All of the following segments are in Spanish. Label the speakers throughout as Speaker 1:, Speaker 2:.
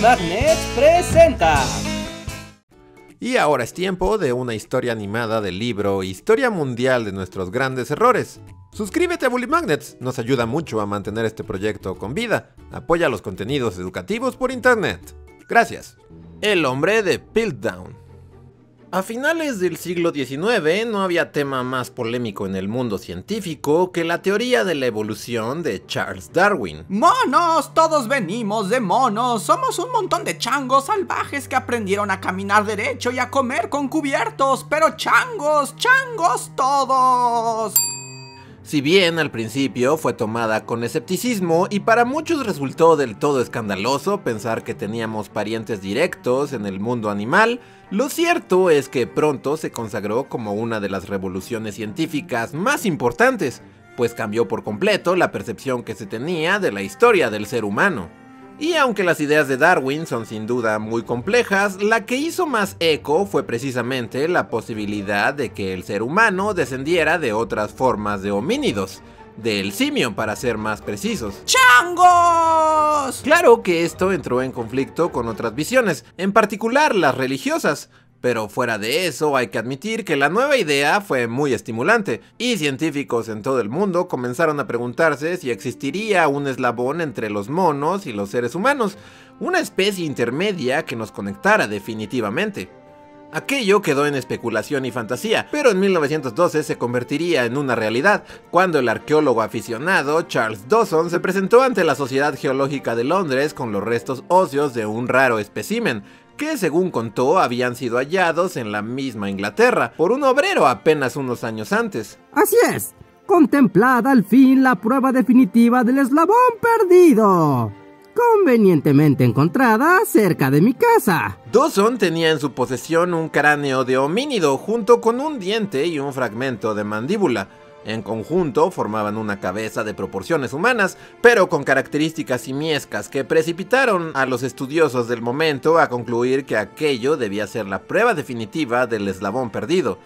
Speaker 1: Magnet presenta.
Speaker 2: Y ahora es tiempo de una historia animada del libro Historia Mundial de nuestros grandes errores. Suscríbete a Bully Magnets, nos ayuda mucho a mantener este proyecto con vida. Apoya los contenidos educativos por internet. Gracias. El hombre de Piltdown. A finales del siglo XIX no había tema más polémico en el mundo científico que la teoría de la evolución de Charles Darwin.
Speaker 3: ¡Monos! Todos venimos de monos. Somos un montón de changos salvajes que aprendieron a caminar derecho y a comer con cubiertos. Pero changos, changos todos.
Speaker 2: Si bien al principio fue tomada con escepticismo y para muchos resultó del todo escandaloso pensar que teníamos parientes directos en el mundo animal, lo cierto es que pronto se consagró como una de las revoluciones científicas más importantes, pues cambió por completo la percepción que se tenía de la historia del ser humano. Y aunque las ideas de Darwin son sin duda muy complejas, la que hizo más eco fue precisamente la posibilidad de que el ser humano descendiera de otras formas de homínidos, del simio para ser más precisos.
Speaker 3: ¡Changos!
Speaker 2: Claro que esto entró en conflicto con otras visiones, en particular las religiosas, pero fuera de eso, hay que admitir que la nueva idea fue muy estimulante, y científicos en todo el mundo comenzaron a preguntarse si existiría un eslabón entre los monos y los seres humanos, una especie intermedia que nos conectara definitivamente. Aquello quedó en especulación y fantasía, pero en 1912 se convertiría en una realidad, cuando el arqueólogo aficionado Charles Dawson se presentó ante la Sociedad Geológica de Londres con los restos óseos de un raro espécimen, que según contó habían sido hallados en la misma Inglaterra por un obrero apenas unos años antes.
Speaker 4: Así es, contemplada al fin la prueba definitiva del eslabón perdido. Convenientemente encontrada cerca de mi casa.
Speaker 2: Dawson tenía en su posesión un cráneo de homínido junto con un diente y un fragmento de mandíbula. En conjunto formaban una cabeza de proporciones humanas, pero con características simiescas que precipitaron a los estudiosos del momento a concluir que aquello debía ser la prueba definitiva del eslabón perdido.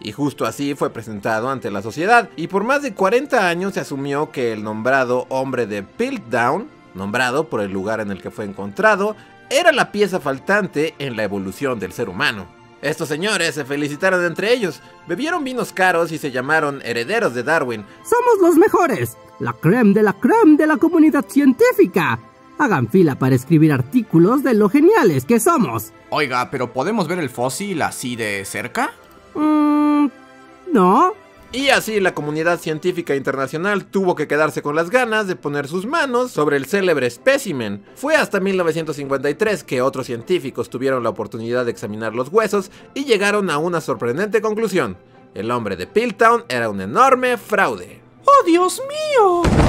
Speaker 2: Y justo así fue presentado ante la sociedad, y por más de 40 años se asumió que el nombrado hombre de Piltdown, nombrado por el lugar en el que fue encontrado, era la pieza faltante en la evolución del ser humano. Estos señores se felicitaron entre ellos, bebieron vinos caros y se llamaron herederos de Darwin.
Speaker 4: Somos los mejores, la creme de la creme de la comunidad científica. Hagan fila para escribir artículos de lo geniales que somos.
Speaker 3: Oiga, ¿pero podemos ver el fósil así de cerca?
Speaker 4: Mmm... No.
Speaker 2: Y así la comunidad científica internacional tuvo que quedarse con las ganas de poner sus manos sobre el célebre espécimen. Fue hasta 1953 que otros científicos tuvieron la oportunidad de examinar los huesos y llegaron a una sorprendente conclusión. El hombre de Piltown era un enorme fraude.
Speaker 3: ¡Oh, Dios mío!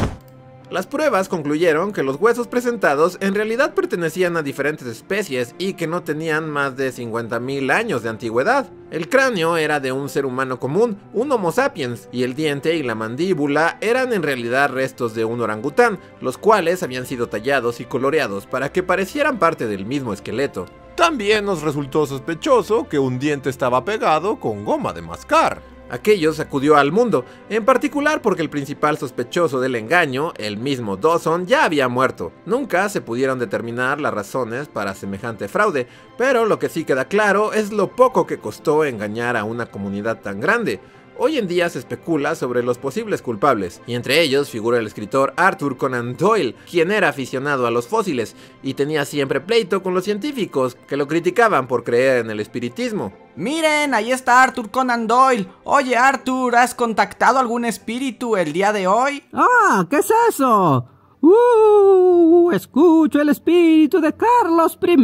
Speaker 2: Las pruebas concluyeron que los huesos presentados en realidad pertenecían a diferentes especies y que no tenían más de 50.000 años de antigüedad. El cráneo era de un ser humano común, un Homo sapiens, y el diente y la mandíbula eran en realidad restos de un orangután, los cuales habían sido tallados y coloreados para que parecieran parte del mismo esqueleto. También nos resultó sospechoso que un diente estaba pegado con goma de mascar. Aquello sacudió al mundo, en particular porque el principal sospechoso del engaño, el mismo Dawson, ya había muerto. Nunca se pudieron determinar las razones para semejante fraude, pero lo que sí queda claro es lo poco que costó engañar a una comunidad tan grande. Hoy en día se especula sobre los posibles culpables, y entre ellos figura el escritor Arthur Conan Doyle, quien era aficionado a los fósiles y tenía siempre pleito con los científicos que lo criticaban por creer en el espiritismo.
Speaker 3: Miren, ahí está Arthur Conan Doyle. Oye Arthur, ¿has contactado algún espíritu el día de hoy?
Speaker 4: Ah, ¿qué es eso? Uh, escucho el espíritu de Carlos I.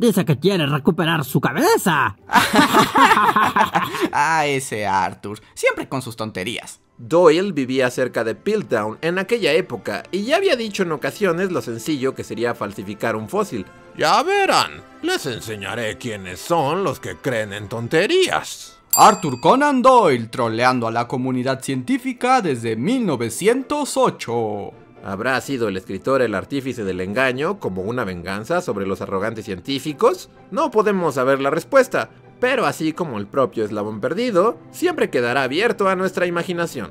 Speaker 4: Dice que quiere recuperar su cabeza.
Speaker 3: ah, ese Arthur. Siempre con sus tonterías.
Speaker 2: Doyle vivía cerca de Piltdown en aquella época y ya había dicho en ocasiones lo sencillo que sería falsificar un fósil. Ya verán, les enseñaré quiénes son los que creen en tonterías.
Speaker 3: Arthur Conan Doyle troleando a la comunidad científica desde 1908.
Speaker 2: ¿Habrá sido el escritor el artífice del engaño como una venganza sobre los arrogantes científicos? No podemos saber la respuesta, pero así como el propio eslabón perdido, siempre quedará abierto a nuestra imaginación.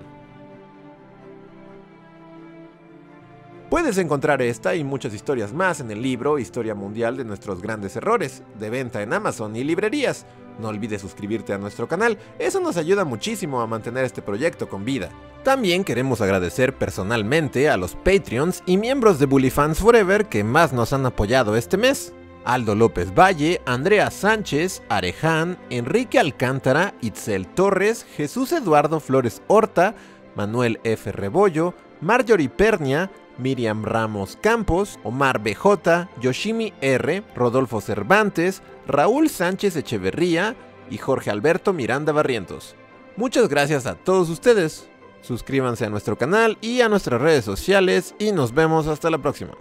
Speaker 2: Puedes encontrar esta y muchas historias más en el libro Historia Mundial de nuestros grandes errores, de venta en Amazon y librerías. No olvides suscribirte a nuestro canal, eso nos ayuda muchísimo a mantener este proyecto con vida. También queremos agradecer personalmente a los Patreons y miembros de Bully Fans Forever que más nos han apoyado este mes. Aldo López Valle, Andrea Sánchez, Areján, Enrique Alcántara, Itzel Torres, Jesús Eduardo Flores Horta, Manuel F. Rebollo, Marjorie Pernia, Miriam Ramos Campos, Omar BJ, Yoshimi R, Rodolfo Cervantes, Raúl Sánchez Echeverría y Jorge Alberto Miranda Barrientos. Muchas gracias a todos ustedes. Suscríbanse a nuestro canal y a nuestras redes sociales y nos vemos hasta la próxima.